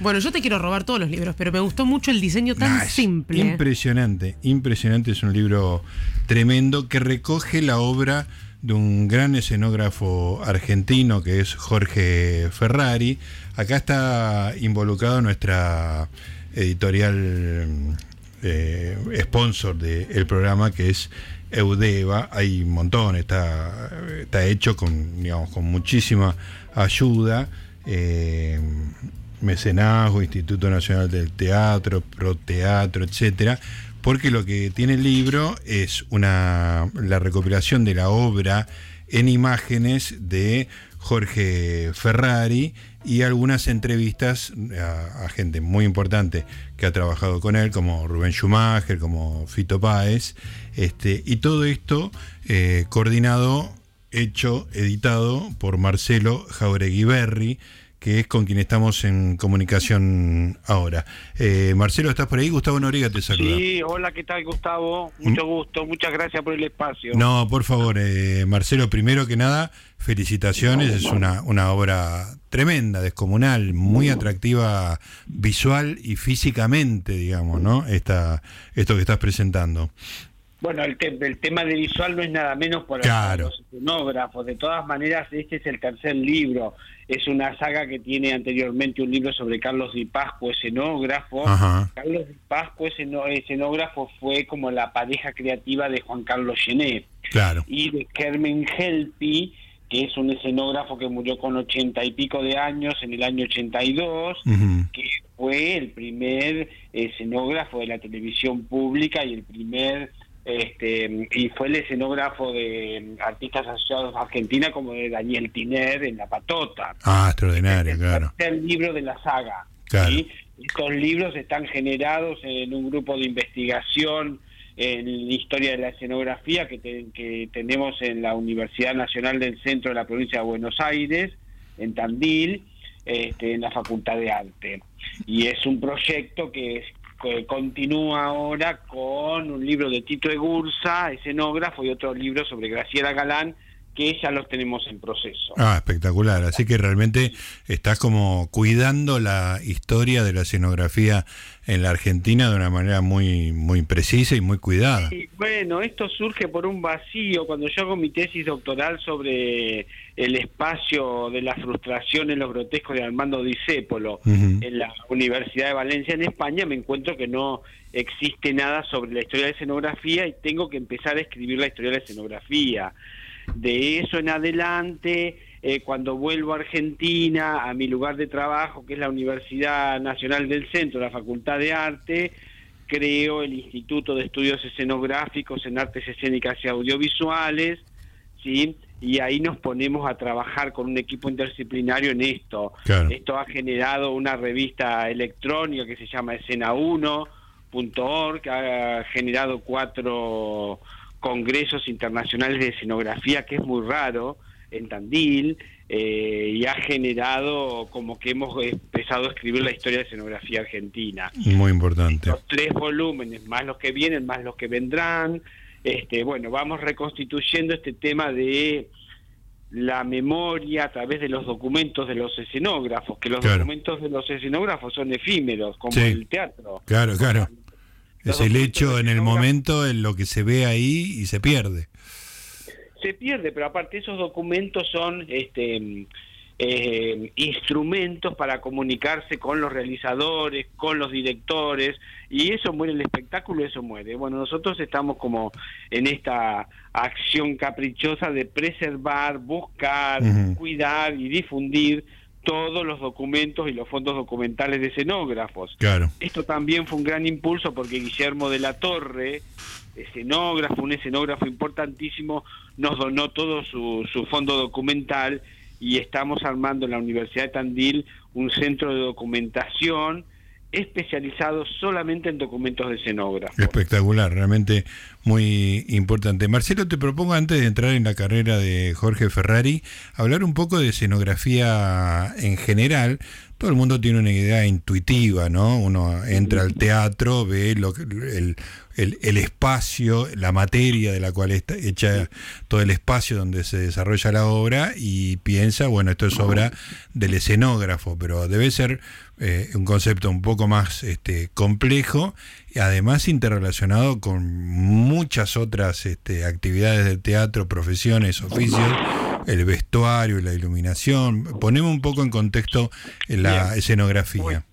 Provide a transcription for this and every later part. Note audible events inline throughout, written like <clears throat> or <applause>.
Bueno, yo te quiero robar todos los libros, pero me gustó mucho el diseño tan Nah, simple. Impresionante, impresionante. Es un libro tremendo que recoge la obra de un gran escenógrafo argentino que es Jorge Ferrari. Acá está involucrado nuestra editorial eh, sponsor del programa que es Eudeva. Hay un montón, está, está hecho con, digamos, con muchísima ayuda. eh, mecenazgo, Instituto Nacional del Teatro, Proteatro, etcétera, porque lo que tiene el libro es una la recopilación de la obra en imágenes de Jorge Ferrari y algunas entrevistas a, gente muy importante que ha trabajado con él, como Rubén Schumacher, como Fito Páez, este, y todo esto eh, coordinado, hecho, editado por Marcelo Jauregui Berri, que es con quien estamos en comunicación ahora. Eh, Marcelo, ¿estás por ahí? Gustavo Noriega te saluda. Sí, hola, ¿qué tal Gustavo? Mucho gusto, muchas gracias por el espacio. No, por favor, eh, Marcelo, primero que nada, felicitaciones, es una, una obra tremenda, descomunal, muy atractiva visual y físicamente, digamos, ¿no? Esta, esto que estás presentando. Bueno, el, te- el tema de visual no es nada menos por Claro. los escenógrafos. De todas maneras, este es el tercer libro. Es una saga que tiene anteriormente un libro sobre Carlos Di Pascuo, escenógrafo. Ajá. Carlos Di esceno- escenógrafo, fue como la pareja creativa de Juan Carlos Genet. Claro. y de Kermen Helpi, que es un escenógrafo que murió con ochenta y pico de años en el año 82, Ujú. que fue el primer escenógrafo de la televisión pública y el primer este y fue el escenógrafo de artistas asociados a Argentina como de Daniel Tiner en La Patota. Ah, extraordinario, el claro. tercer libro de la saga. Claro. ¿sí? Estos libros están generados en un grupo de investigación en historia de la escenografía que, te- que tenemos en la Universidad Nacional del Centro de la Provincia de Buenos Aires, en Tandil, este, en la Facultad de Arte. Y es un proyecto que, continúa ahora con un libro de Tito Egurza, escenógrafo, y otro libro sobre Graciela Galán, que ya los tenemos en proceso. Ah, espectacular. Así que realmente estás como cuidando la historia de la escenografía en la Argentina de una manera muy, muy precisa y muy cuidada. Bueno, esto surge por un vacío. Cuando yo hago mi tesis doctoral sobre el espacio de la frustración en los grotescos de Armando Discépolo en la Universidad de Valencia, en España, me encuentro que no existe nada sobre la historia de la escenografía y tengo que empezar a escribir la historia de la escenografía. De eso en adelante, eh, cuando vuelvo a Argentina, a mi lugar de trabajo, que es la Universidad Nacional del Centro, la Facultad de Arte, creo el Instituto de Estudios Escenográficos en Artes Escénicas y Audiovisuales, ¿sí? y ahí nos ponemos a trabajar con un equipo interdisciplinario en esto. Claro. Esto ha generado una revista electrónica que se llama escena1.org, que ha generado cuatro congresos internacionales de escenografía, que es muy raro, en Tandil, eh, y ha generado como que hemos empezado a escribir la historia de escenografía argentina Muy importante. los tres volúmenes, más los que vienen, más los que vendrán. Este, bueno, vamos reconstituyendo este tema de la memoria a través de los documentos de los escenógrafos, que los Claro. documentos de los escenógrafos son efímeros, como Sí. el teatro. Claro, claro. Es el hecho en el momento, en lo que se ve ahí y se pierde. se pierde, pero aparte esos documentos son este eh, instrumentos para comunicarse con los realizadores, con los directores, y eso muere el espectáculo, eso muere. Bueno, nosotros estamos como en esta acción caprichosa de preservar, buscar, cuidar y difundir todos los documentos y los fondos documentales de escenógrafos. Claro. Esto también fue un gran impulso porque Guillermo de la Torre, escenógrafo, un escenógrafo importantísimo, nos donó todo su, su fondo documental y estamos armando en la Universidad de Tandil un centro de documentación especializado solamente en documentos de escenógrafo. Espectacular, realmente muy importante. Marcelo, te propongo antes de entrar en la carrera de Jorge Ferrari, hablar un poco de escenografía en general. Todo el mundo tiene una idea intuitiva, ¿no? Uno entra al teatro, ve lo el, el- el espacio, la materia de la cual está hecha todo el espacio donde se desarrolla la obra y piensa, bueno, esto es obra del escenógrafo, pero debe ser eh, un concepto un poco más este, complejo y además interrelacionado con muchas otras este, actividades del teatro, profesiones, oficios, el vestuario, la iluminación. Ponemos un poco en contexto la Bien. escenografía.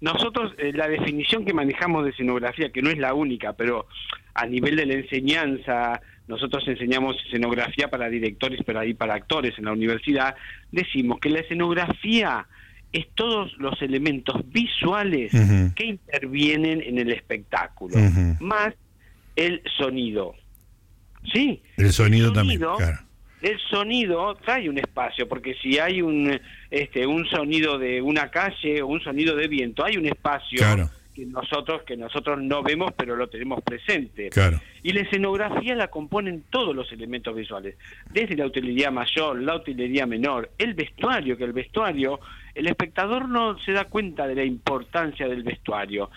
Nosotros, eh, la definición que manejamos de escenografía, que no es la única, pero a nivel de la enseñanza, nosotros enseñamos escenografía para directores, pero ahí para actores en la universidad, decimos que la escenografía es todos los elementos visuales que intervienen en el espectáculo, más el sonido. ¿Sí? El sonido también, sonido, claro. el sonido trae un espacio, porque si hay un este un sonido de una calle o un sonido de viento, hay un espacio Claro. Que nosotros que nosotros no vemos pero lo tenemos presente. Claro. Y la escenografía la componen todos los elementos visuales, desde la utilería mayor, la utilería menor, el vestuario, que el vestuario, el espectador no se da cuenta de la importancia del vestuario.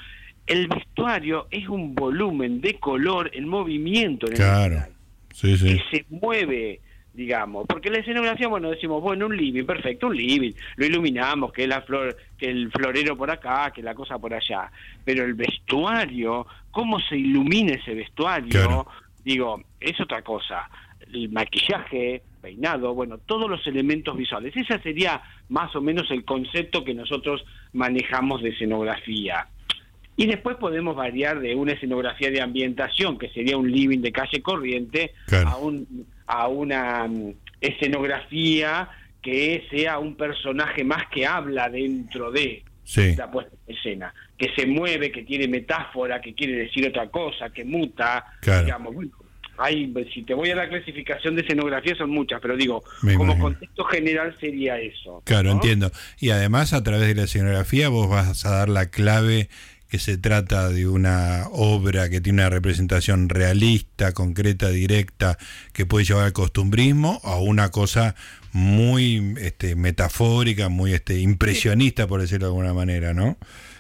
El vestuario es un volumen de color en movimiento en el Claro. escenario Sí, sí. que se mueve, digamos, porque la escenografía, bueno, decimos, bueno, un living, perfecto, un living, lo iluminamos, que la flor, que el florero por acá, que la cosa por allá, pero el vestuario, cómo se ilumina ese vestuario, Claro. digo, es otra cosa. El maquillaje, peinado, bueno, todos los elementos visuales. Ese sería más o menos el concepto que nosotros manejamos de escenografía. Y después podemos variar de una escenografía de ambientación, que sería un living de calle corriente, Claro. a, un, a una mm, escenografía que sea un personaje más que habla dentro de Sí. la puesta en escena, que se mueve, que tiene metáfora, que quiere decir otra cosa, que muta, Claro. digamos, bueno, hay, si te voy a la clasificación de escenografía son muchas, pero digo, Me como imagino. contexto general sería eso. Claro, ¿no? entiendo. Y además a través de la escenografía vos vas a dar la clave que se trata de una obra que tiene una representación realista, concreta, directa, que puede llevar al costumbrismo a una cosa muy este, metafórica, muy este, impresionista, por decirlo de alguna manera, ¿no?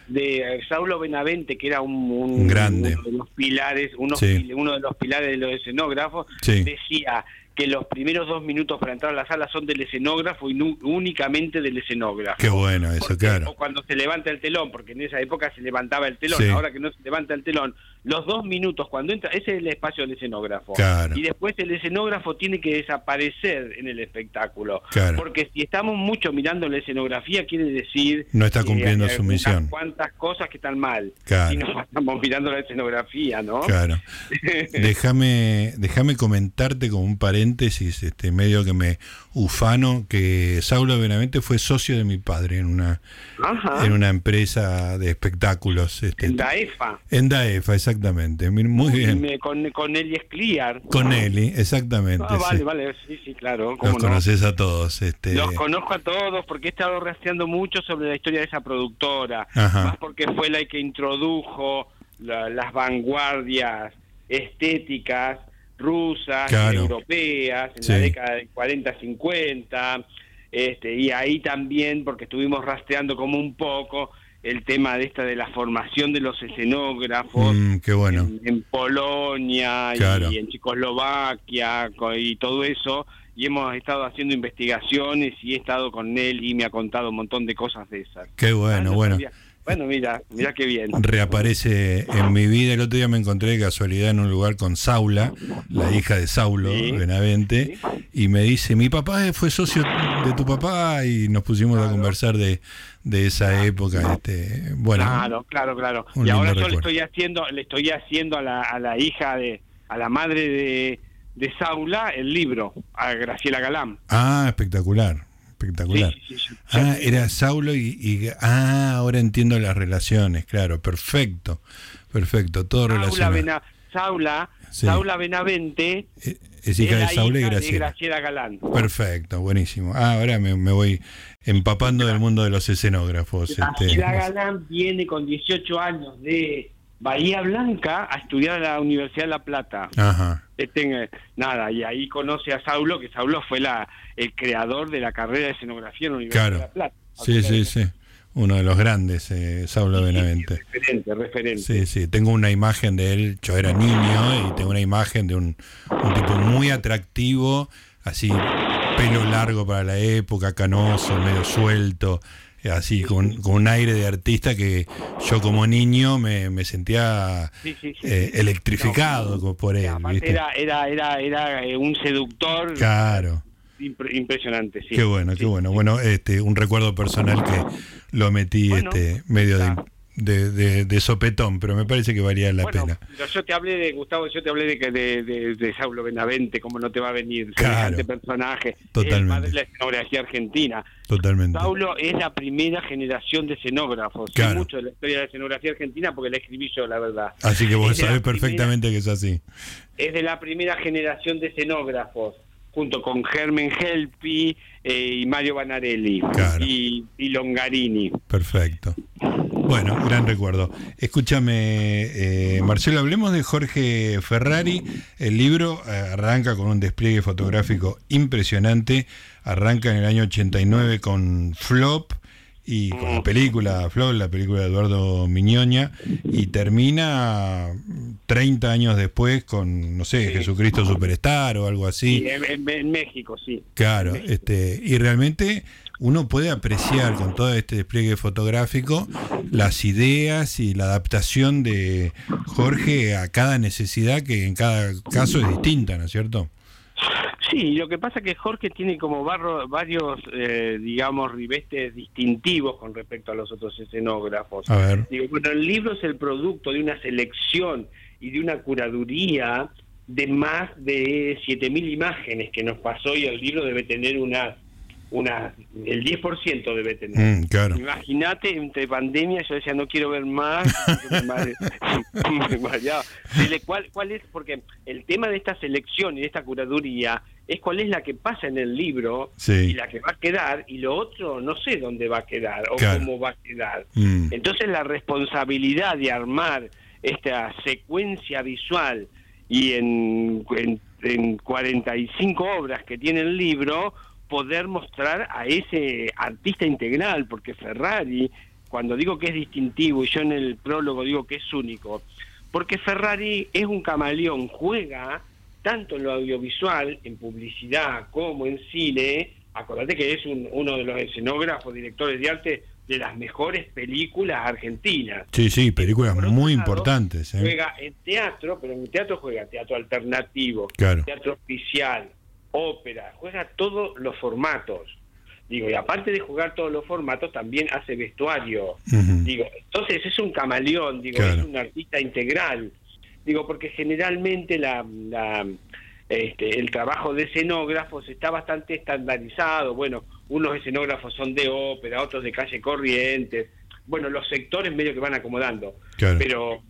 de Saulo Benavente, que era un, grande. uno de los pilares, uno, Sí. uno de los pilares de los escenógrafos, Sí. decía que los primeros dos minutos para entrar a la sala son del escenógrafo y nu- únicamente del escenógrafo. Qué bueno eso, Porque- claro. O cuando se levanta el telón, porque en esa época se levantaba el telón, Sí. ahora que no se levanta el telón, los dos minutos cuando entra, ese es el espacio del escenógrafo. Claro. Y después el escenógrafo tiene que desaparecer en el espectáculo. Claro. Porque si estamos mucho mirando la escenografía, quiere decir... No está cumpliendo su misión. cuantas cosas que están mal. Claro. Y no estamos mirando la escenografía, ¿no? Claro. <laughs> Déjame, déjame comentarte como un paréntesis, este medio que me ufano, que Saulo Benavente fue socio de mi padre en una, Ajá. en una empresa de espectáculos. Este, En la EFA. en DAEFA, exactamente. Mir- Muy bien. Me- con, con Eli Escliar. Con Eli, exactamente. Ah, vale, sí. vale, sí, sí, claro. ¿cómo Los no? conoces a todos. Este, Los conozco a todos porque he estado rastreando mucho sobre la historia de esa productora, Ajá. más porque fue la que introdujo la- las vanguardias estéticas rusas, Claro. europeas, en Sí. la década de 40-50, este, y ahí también, porque estuvimos rastreando como un poco el tema de esta de la formación de los escenógrafos, Mm, qué bueno. en, en Polonia Claro. y en Checoslovaquia co- y todo eso y hemos estado haciendo investigaciones y he estado con él y me ha contado un montón de cosas de esas. Qué bueno, Ah, no bueno. sabía. Bueno, mira, mira qué bien. Reaparece en mi vida. El otro día me encontré de casualidad en un lugar con Saula, la hija de Saulo Sí. Benavente, y me dice, mi papá fue socio de tu papá y nos pusimos a conversar de, de esa época. Este, bueno, Claro, claro, claro. Y ahora yo le estoy haciendo, le estoy haciendo a la, a la hija de, a la madre de, de Saula el libro, a Graciela Galán. ah, espectacular, espectacular. Sí, sí, sí, sí. Ah, era Saulo y, y- ah, ahora entiendo las relaciones, claro, perfecto, perfecto, todo Saula, relacionado. Bena- Saula. Saula Benavente Eh, Es hija de la Saula y de Graciela. Galán. Perfecto, buenísimo. Ah, ahora me, me voy empapando del mundo de los escenógrafos. Este. Graciela Galán viene con 18 años de Bahía Blanca a estudiar a la Universidad de La Plata. Ajá, Este, nada, y ahí conoce a Saulo, que Saulo fue la, el creador de la carrera de escenografía en la Universidad Claro. de La Plata. sí, sí, sí. Uno de los grandes, eh, Saulo Benavente. Referente, referente. Sí, sí, tengo una imagen de él, yo era niño y tengo una imagen de un, un tipo muy atractivo, así pelo largo para la época, canoso, medio suelto, así, con, con un aire de artista que yo como niño me, me sentía Sí, sí, sí, eh, electrificado como por él. Era, era, era, era eh, un seductor Claro. impre- impresionante, sí. Qué bueno, qué bueno. Bueno, este, un recuerdo personal que lo metí Bueno, este, medio de. De, de- de sopetón, pero me parece que valía la Bueno, pena. yo te hablé de Gustavo, yo te hablé de que de, de, de Saulo Benavente, cómo no te va a venir Claro. semejante personaje, Totalmente. el padre de la escenografía argentina. Totalmente. Saulo es la primera generación de escenógrafos. Sé Claro. mucho de la historia de la escenografía argentina porque la escribí yo, la verdad. Así que vos Es sabés primera- perfectamente que es así. es de la primera generación de escenógrafos, junto con Germen Helpi eh, y Mario Banarelli Claro. y, y Longarini. Perfecto. Bueno, gran recuerdo. Escúchame, eh, Marcelo, hablemos de Jorge Ferrari. El libro eh, arranca con un despliegue fotográfico impresionante. Arranca en el año 89 con Flop y con la película Flop, la película de Eduardo Miñoña, y termina 30 años después con, no sé, Sí. Jesucristo Superstar o algo así. Sí, en, en- en México, sí. Claro, este, y realmente uno puede apreciar con todo este despliegue fotográfico las ideas y la adaptación de Jorge a cada necesidad que en cada caso es distinta, ¿no es cierto? Sí, lo que pasa es que Jorge tiene como barro- varios, eh, digamos, rivestes distintivos con respecto a los otros escenógrafos. A ver, Digo, bueno, el libro es el producto de una selección y de una curaduría de más de 7.000 imágenes que nos pasó y el libro debe tener una, una el 10% debe tener. Mm, claro, Imagínate, entre pandemia yo decía no quiero ver más, <laughs> ¿Cuál, ¿Cuál es? Porque el tema de esta selección y de esta curaduría es cuál es la que pasa en el libro Sí. y la que va a quedar y lo otro no sé dónde va a quedar o Claro. cómo va a quedar. Mm, Entonces la responsabilidad de armar esta secuencia visual y en, en, en 45 obras que tiene el libro, poder mostrar a ese artista integral, porque Ferrari, cuando digo que es distintivo y yo en el prólogo digo que es único, porque Ferrari es un camaleón, juega tanto en lo audiovisual, en publicidad, como en cine. Acordate que es un- uno de los escenógrafos, directores de arte de las mejores películas argentinas. sí, sí, películas muy lado, importantes. ¿eh? Juega en teatro, pero en teatro juega teatro alternativo, Claro. teatro oficial, ópera, juega todos los formatos. Digo, y aparte de jugar todos los formatos, también hace vestuario. Digo, entonces es un camaleón, digo, Claro. es un artista integral. Digo, porque generalmente la, la, este, el trabajo de escenógrafos está bastante estandarizado. Bueno, unos escenógrafos son de ópera, otros de calle Corrientes. Bueno, los sectores medio que van acomodando. Claro. Pero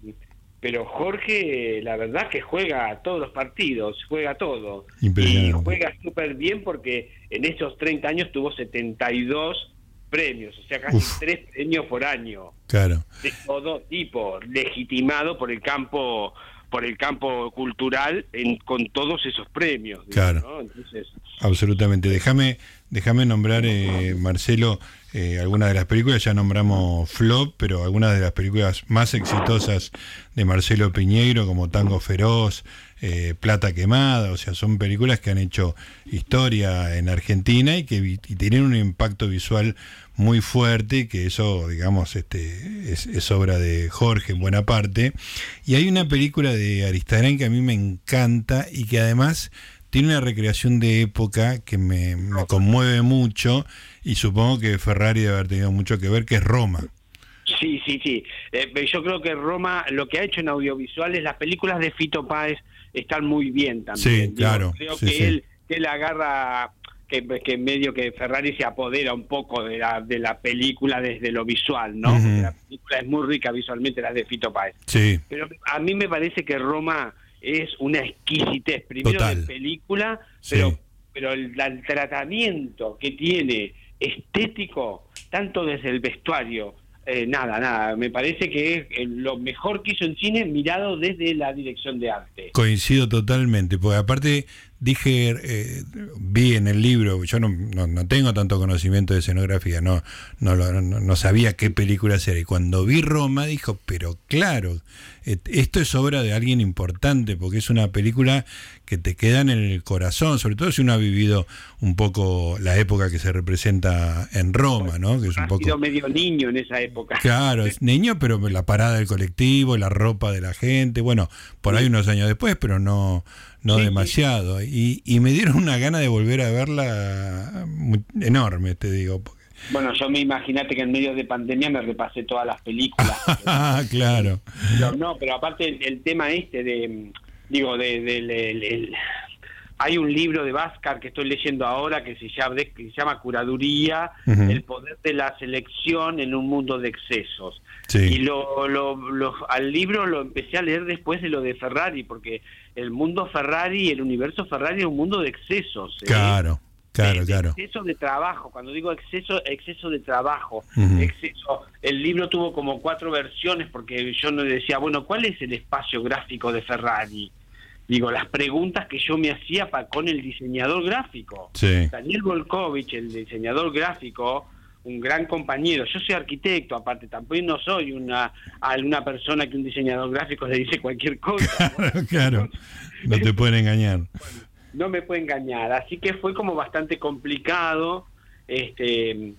pero Jorge, la verdad que juega todos los partidos, juega todo. Y juega súper bien porque en estos 30 años tuvo 72 premios, o sea, casi Uf. tres premios por año Claro. de todo tipo, legitimado por el campo por el campo cultural en, con todos esos premios. Claro. ¿no? Entonces, Absolutamente. Déjame, déjame nombrar, eh, Marcelo, eh, algunas de las películas. Ya nombramos Flop, pero algunas de las películas más exitosas de Marcelo Piñeiro, como Tango Feroz, eh, Plata Quemada. O sea, son películas que han hecho historia en Argentina y que tienen un impacto visual muy fuerte que eso, digamos, este, es, es obra de Jorge en buena parte. Y hay una película de Aristarán que a mí me encanta y que además tiene una recreación de época que me, me conmueve mucho y supongo que Ferrari debe haber tenido mucho que ver, que es Roma. Sí, sí, sí. Eh, yo creo que Roma, lo que ha hecho en audiovisuales, las películas de Fito Páez están muy bien también. Sí, claro, Creo sí, que, sí. Él, que él agarra, que, que medio que Ferrari se apodera un poco de la, de la película desde lo visual, ¿no? Porque la película es muy rica visualmente, las de Fito Páez. Sí, Pero a mí me parece que Roma es una exquisitez, primero Total. de película, Sí. pero, pero el, el tratamiento que tiene estético, tanto desde el vestuario, eh, nada, nada, me parece que es eh, lo mejor que hizo en cine mirado desde la dirección de arte. coincido totalmente, porque aparte dije, eh, vi en el libro, yo no, no, tengo tanto conocimiento de escenografía, no, no, no, sabía qué película era. Y cuando vi Roma, dijo, pero claro, esto es obra de alguien importante, porque es una película que te queda en el corazón, sobre todo si uno ha vivido un poco la época que se representa en Roma, ¿no? Que es un poco... sido medio niño en esa época. Claro, es <laughs> niño, pero la parada del colectivo, la ropa de la gente, bueno, por ahí unos años después, pero no, no demasiado. Y, y me dieron una gana de volver a verla enorme, te digo. Bueno, yo me imagínate que en medio de pandemia me repasé todas las películas. <laughs> claro. no, pero aparte el, tema este de, digo, de, hay un libro de Vázquez que estoy leyendo ahora que se llama, que se llama Curaduría, el poder de la selección en un mundo de excesos. Y lo, lo, al libro lo empecé a leer después de lo de Ferrari, porque el mundo Ferrari, el universo Ferrari es un mundo de excesos. ¿eh? Claro. Claro, claro. Exceso de trabajo, cuando digo exceso, exceso de trabajo, exceso. El libro tuvo como cuatro versiones porque yo no decía, bueno, ¿cuál es el espacio gráfico de Ferrari? Digo, las preguntas que yo me hacía para, con el diseñador gráfico. Daniel Volkovich, el diseñador gráfico, un gran compañero. Yo soy arquitecto, aparte, tampoco no soy una, una persona que un diseñador gráfico le dice cualquier cosa. <laughs> claro, no te pueden engañar no me puede engañar. Así que fue como bastante complicado este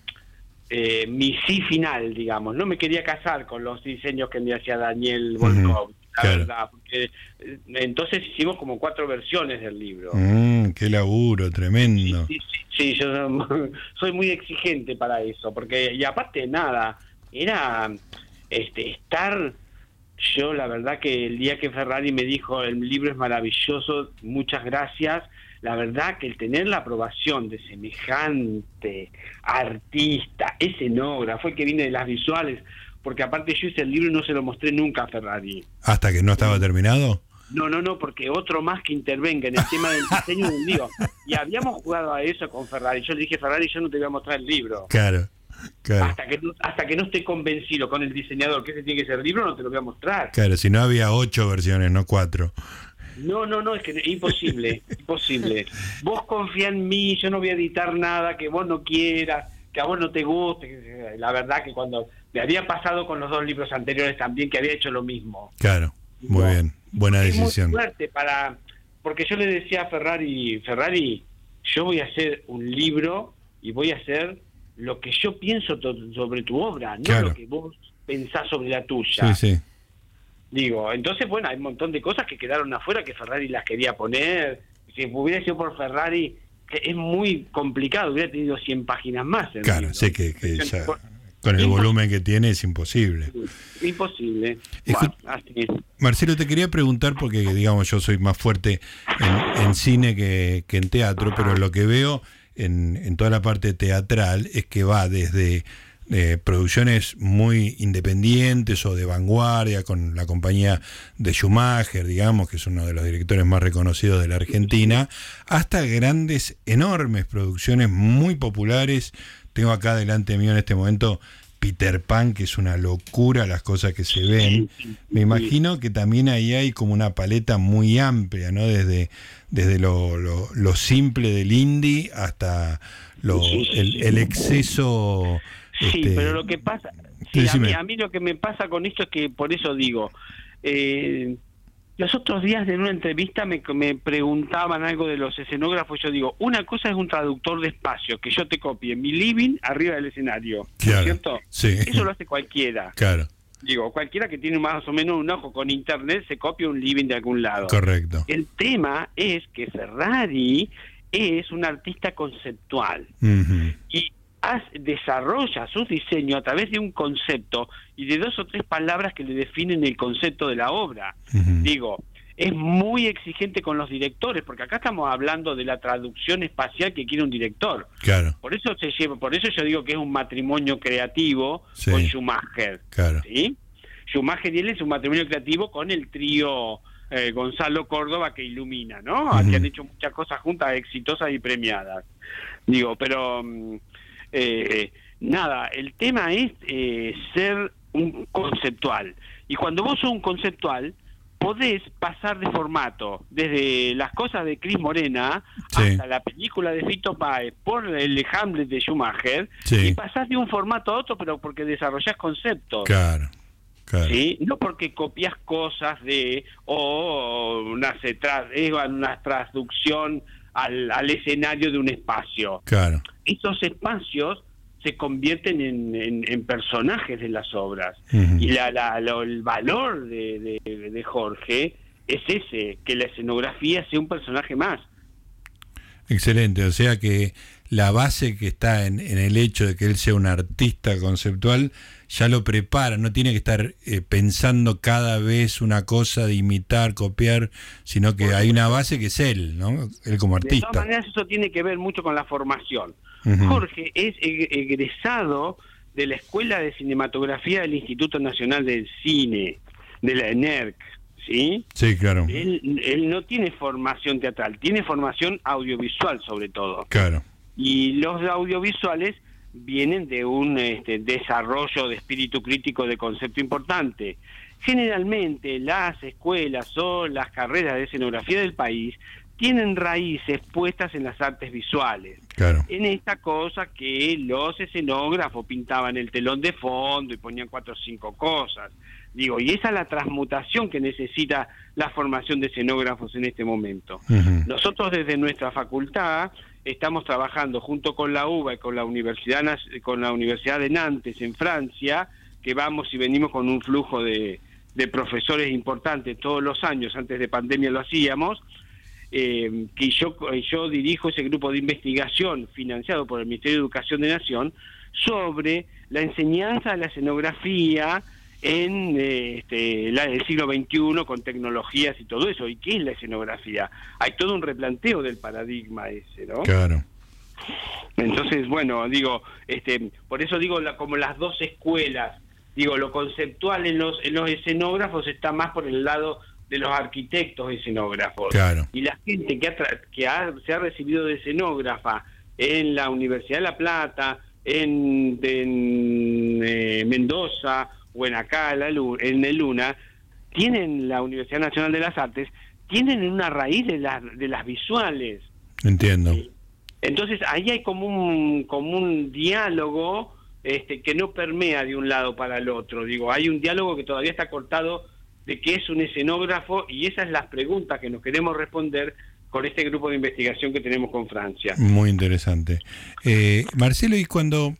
eh, mi sí final, digamos. No me quería casar con los diseños que me hacía Daniel Volkov, la verdad. Porque, eh, entonces hicimos como cuatro versiones del libro. Mm, qué laburo, tremendo. Sí, sí, yo <laughs> soy muy exigente para eso, porque y aparte nada, era este estar yo la verdad que el día que Ferrari me dijo el libro es maravilloso, muchas gracias, la verdad que el tener la aprobación de semejante artista, escenógrafo, el que viene de las visuales, porque aparte yo hice el libro y no se lo mostré nunca a Ferrari. ¿Hasta que no estaba terminado? No, no, no, porque otro más que intervenga en el tema del <laughs> diseño un lío. Y habíamos jugado a eso con Ferrari. Yo le dije, Ferrari, yo no te voy a mostrar el libro. Claro. Hasta, que, hasta que no esté convencido con el diseñador que ese tiene que ser libro, no te lo voy a mostrar. Claro, si no había ocho versiones, no cuatro. No, no, no, es que imposible, <laughs> imposible. Vos confía en mí, yo no voy a editar nada que vos no quieras, que a vos no te guste. La verdad que cuando me había pasado con los dos libros anteriores también, que había hecho lo mismo. Claro, muy bien, buena decisión. Muy fuerte para, porque yo le decía a Ferrari, Ferrari, yo voy a hacer un libro y voy a hacer lo que yo pienso sobre tu obra, no lo que vos pensás sobre la tuya. Sí, sí. Digo, entonces, bueno, hay un montón de cosas que quedaron afuera que Ferrari las quería poner. Si hubiera sido por Ferrari, es muy complicado, hubiera tenido 100 páginas más. Claro, sé que, con el volumen que tiene es imposible. Imposible. Marcelo, te quería preguntar, porque digamos yo soy más fuerte en, cine que, que en teatro, pero lo que veo en, en toda la parte teatral es que va desde eh, producciones muy independientes o de vanguardia con la compañía de Schumacher, digamos, que es uno de los directores más reconocidos de la Argentina, hasta grandes, enormes producciones muy populares. Tengo acá delante mío en este momento Peter Pan, que es una locura las cosas que se ven. Me imagino que también ahí hay como una paleta muy amplia, ¿no? Desde, desde lo, lo, simple del indie hasta lo, el, exceso. Sí, este, pero lo que pasa, a, mí, a, mí, lo que me pasa con esto es que por eso digo, eh, los otros días en una entrevista me, me, preguntaban algo de los escenógrafos. Yo digo, una cosa es un traductor de espacio, que yo te copie mi living arriba del escenario. ¿Cierto? Eso lo hace cualquiera. Claro. Digo, cualquiera que tiene más o menos un ojo con internet se copia un living de algún lado. Correcto. El tema es que Ferrari es un artista conceptual. Y desarrolla su diseño a través de un concepto y de dos o tres palabras que le definen el concepto de la obra. Digo, es muy exigente con los directores, porque acá estamos hablando de la traducción espacial que quiere un director. Claro. Por eso se lleva, por eso yo digo que es un matrimonio creativo con Schumacher. Claro. ¿sí? Schumacher y él es un matrimonio creativo con el trío eh, Gonzalo Córdoba que ilumina, ¿no? Que han hecho muchas cosas juntas exitosas y premiadas. Digo, pero mm, eh, nada, el tema es eh, ser un conceptual. Y cuando vos sos un conceptual, podés pasar de formato, desde las cosas de Cris Morena Sí. hasta la película de Fito Páez por el Hamlet de Schumacher, Sí. y pasás de un formato a otro, pero porque desarrollás conceptos. Claro, claro. ¿sí? No porque copias cosas de o una, una traducción al, al escenario de un espacio. Claro. Estos espacios se convierten en, en- en personajes de las obras. Y la, la- lo- el valor de, de- de Jorge es ese, que la escenografía sea un personaje más. Excelente, o sea que la base que está en, en el hecho de que él sea un artista conceptual ya lo prepara, no tiene que estar eh, pensando cada vez una cosa de imitar, copiar, sino que hay una base que es él, ¿no? Él como De todas artista. maneras, eso tiene que ver mucho con la formación. Jorge es eg- egresado de la Escuela de Cinematografía del Instituto Nacional del Cine, de la ENERC, ¿sí? Sí, claro, Él, él no tiene formación teatral, tiene formación audiovisual sobre todo. claro, Y los audiovisuales vienen de un este, desarrollo de espíritu crítico de concepto importante. Generalmente las escuelas o las carreras de escenografía del país tienen raíces puestas en las artes visuales claro. en esta cosa que los escenógrafos pintaban el telón de fondo y ponían cuatro o cinco cosas. Digo, y esa es la transmutación que necesita la formación de escenógrafos en este momento. Nosotros desde nuestra facultad estamos trabajando junto con la UBA y con la Universidad con la Universidad de Nantes en Francia, que vamos y venimos con un flujo de, de profesores importantes todos los años, antes de pandemia lo hacíamos, eh, que yo, yo dirijo ese grupo de investigación financiado por el Ministerio de Educación de Nación sobre la enseñanza de la escenografía en eh, este, la- el siglo XXI con tecnologías y todo eso. ¿Y qué es la escenografía? Hay todo un replanteo del paradigma ese, ¿no? Claro, Entonces, bueno, digo, este, por eso digo la- como las dos escuelas, digo, lo conceptual en los, en los escenógrafos está más por el lado de los arquitectos escenógrafos. Claro. Y la gente que, ha tra- que ha- se ha recibido de escenógrafa en la Universidad de La Plata, en, en, eh, Mendoza o en acá en, la el Luna, tienen la Universidad Nacional de las Artes, tienen una raíz de, las de las visuales. entiendo. Entonces ahí hay como un, como un diálogo este, que no permea de un lado para el otro. Digo, hay un diálogo que todavía está cortado de qué es un escenógrafo y esas son las preguntas que nos queremos responder con este grupo de investigación que tenemos con Francia. Muy interesante. Eh, Marcelo, y cuando,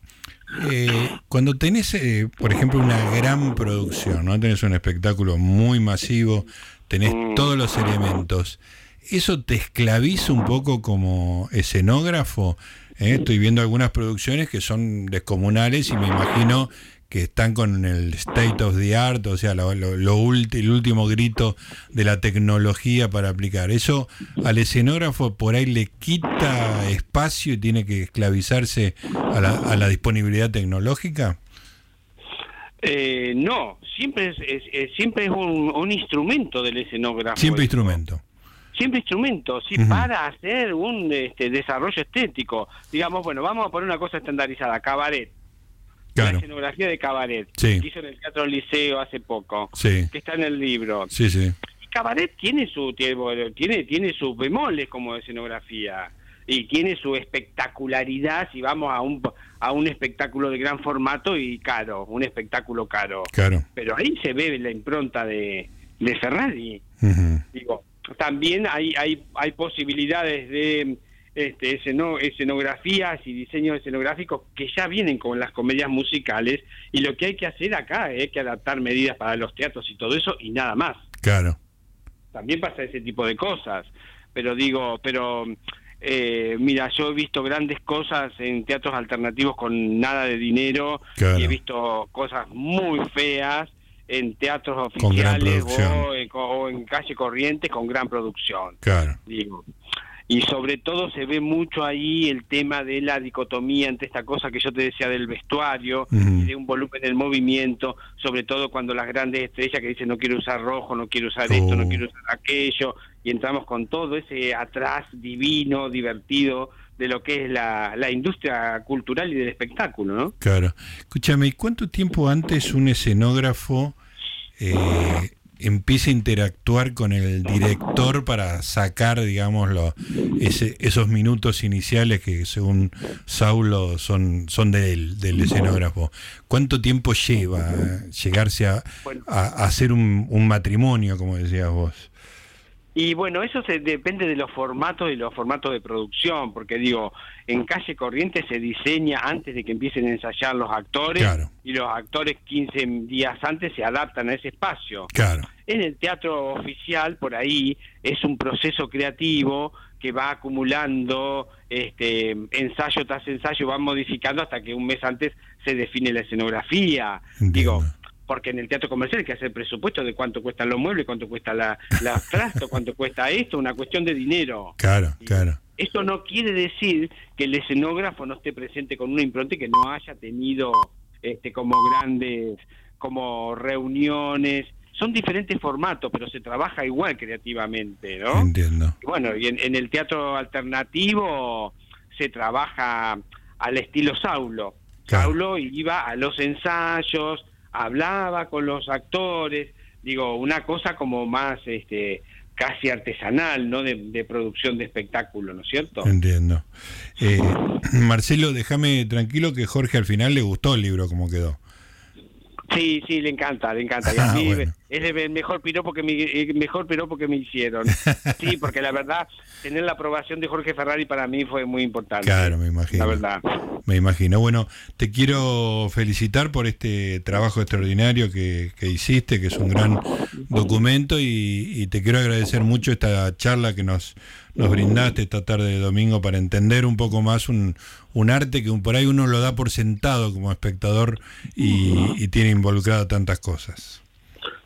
eh, cuando tenés, eh, por ejemplo, una gran producción, ¿no? Tenés un espectáculo muy masivo, tenés Mm. todos los elementos, ¿eso te esclaviza un poco como escenógrafo? Eh, Estoy viendo algunas producciones que son descomunales y me imagino que están con el state of the art, o sea, lo, lo- lo ulti- el último grito de la tecnología para aplicar. ¿Eso al escenógrafo por ahí le quita espacio y tiene que esclavizarse a la, a la disponibilidad tecnológica? Eh, no, siempre es, es- es- siempre es un, un instrumento del escenógrafo. Siempre instrumento. siempre instrumento, sí, para hacer un este, desarrollo estético. Digamos, bueno, vamos a poner una cosa estandarizada, cabaret. La escenografía de cabaret, Sí. que hizo en el Teatro Liceo hace poco, Sí, que está en el libro. sí, sí. Y cabaret tiene su tiene, tiene tiene sus bemoles como escenografía y tiene su espectacularidad si vamos a un a un espectáculo de gran formato y caro, un espectáculo caro. Claro. Pero ahí se ve la impronta de, de Ferrari digo también hay hay hay posibilidades de este esceno- escenografías y diseños escenográficos que ya vienen con las comedias musicales y lo que hay que hacer acá es que adaptar medidas para los teatros y todo eso y nada más Claro. también pasa ese tipo de cosas pero digo pero eh, mira yo he visto grandes cosas en teatros alternativos con nada de dinero Claro. y he visto cosas muy feas en teatros oficiales o en, o en calle corriente con gran producción Claro. digo y sobre todo se ve mucho ahí el tema de la dicotomía entre esta cosa que yo te decía del vestuario y de un volumen del movimiento, sobre todo cuando las grandes estrellas que dicen no quiero usar rojo, no quiero usar esto, no Oh. quiero usar aquello, y entramos con todo ese atrás divino, divertido de lo que es la, la industria cultural y del espectáculo, ¿no? Claro. Escúchame, ¿y cuánto tiempo antes un escenógrafo eh, empieza a interactuar con el director para sacar, digamos, lo, ese, esos minutos iniciales que según Saulo son, son del, del escenógrafo. ¿Cuánto tiempo lleva llegarse a, a, hacer un, un matrimonio, como decías vos? Y bueno, eso se, depende de los formatos y los formatos de producción, porque digo, en calle corriente se diseña antes de que empiecen a ensayar los actores y los actores 15 días antes se adaptan a ese espacio. Claro. En el teatro oficial, por ahí, es un proceso creativo que va acumulando este ensayo tras ensayo, va modificando hasta que un mes antes se define la escenografía. Digo, porque en el teatro comercial hay que hacer presupuesto de cuánto cuestan los muebles, cuánto cuesta la, la <laughs> cuánto cuesta esto, una cuestión de dinero. Claro, claro. Esto no quiere decir que el escenógrafo no esté presente con una impronta y que no haya tenido este como grandes como reuniones. Son diferentes formatos, pero se trabaja igual creativamente, ¿no? Entiendo. bueno, y en, el teatro alternativo se trabaja al estilo Saulo. Saulo iba a los ensayos, hablaba con los actores, digo, una cosa como más este casi artesanal, ¿no? De, producción de espectáculo, ¿no es cierto? Entiendo. Eh, <clears throat> Marcelo, déjame tranquilo que Jorge al final le gustó el libro como quedó. Sí, sí, le encanta, le encanta. Y a ah, mí es el mejor piropo que me, mejor piropo que me hicieron. <laughs> Sí, porque la verdad, tener la aprobación de Jorge Ferrari para mí fue muy importante. Claro, me imagino. La verdad. Me imagino. Bueno, te quiero felicitar por este trabajo extraordinario que, hiciste, que es un gran documento, y, te quiero agradecer mucho esta charla que nos, nos brindaste esta tarde de domingo para entender un poco más un, un arte que por ahí uno lo da por sentado como espectador y, tiene involucrado tantas cosas.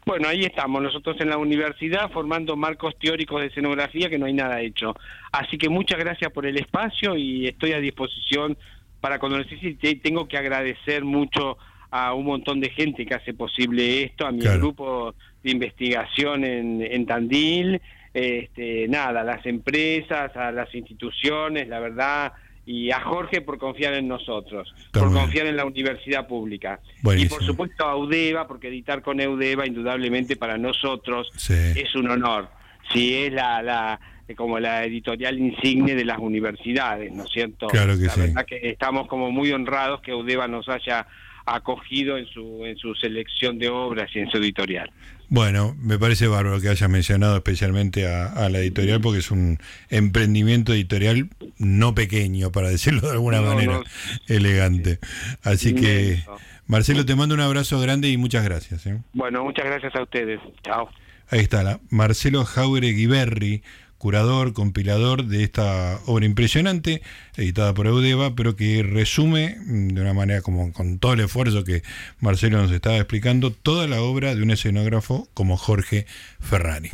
Bueno, ahí estamos, nosotros en la universidad formando marcos teóricos de escenografía que no hay nada hecho. Así que muchas gracias por el espacio y estoy a disposición para cuando necesite. Tengo que agradecer mucho a un montón de gente que hace posible esto, a mi grupo de investigación en, en Tandil, este, nada, a las empresas, a las instituciones, la verdad, y a Jorge por confiar en nosotros, por confiar en la universidad pública. Y por supuesto a Eudeva, porque editar con Eudeva indudablemente para nosotros es un honor. Si es la, la como la editorial insigne de las universidades, ¿no es cierto? Claro que la verdad que estamos como muy honrados que Eudeva nos haya acogido en su, en su selección de obras y en su editorial. Bueno, me parece bárbaro que hayas mencionado especialmente a, la editorial porque es un emprendimiento editorial no pequeño, para decirlo de alguna manera, elegante. Así que, Marcelo, te mando un abrazo grande y muchas gracias. ¿eh? Bueno, muchas gracias a ustedes. Chao. Ahí está, la Marcelo Jauregui Berri curador, compilador de esta obra impresionante, editada por Eudeva, pero que resume mm, de una manera como con todo el esfuerzo que Marcelo nos estaba explicando, toda la obra de un escenógrafo como Jorge Ferrari.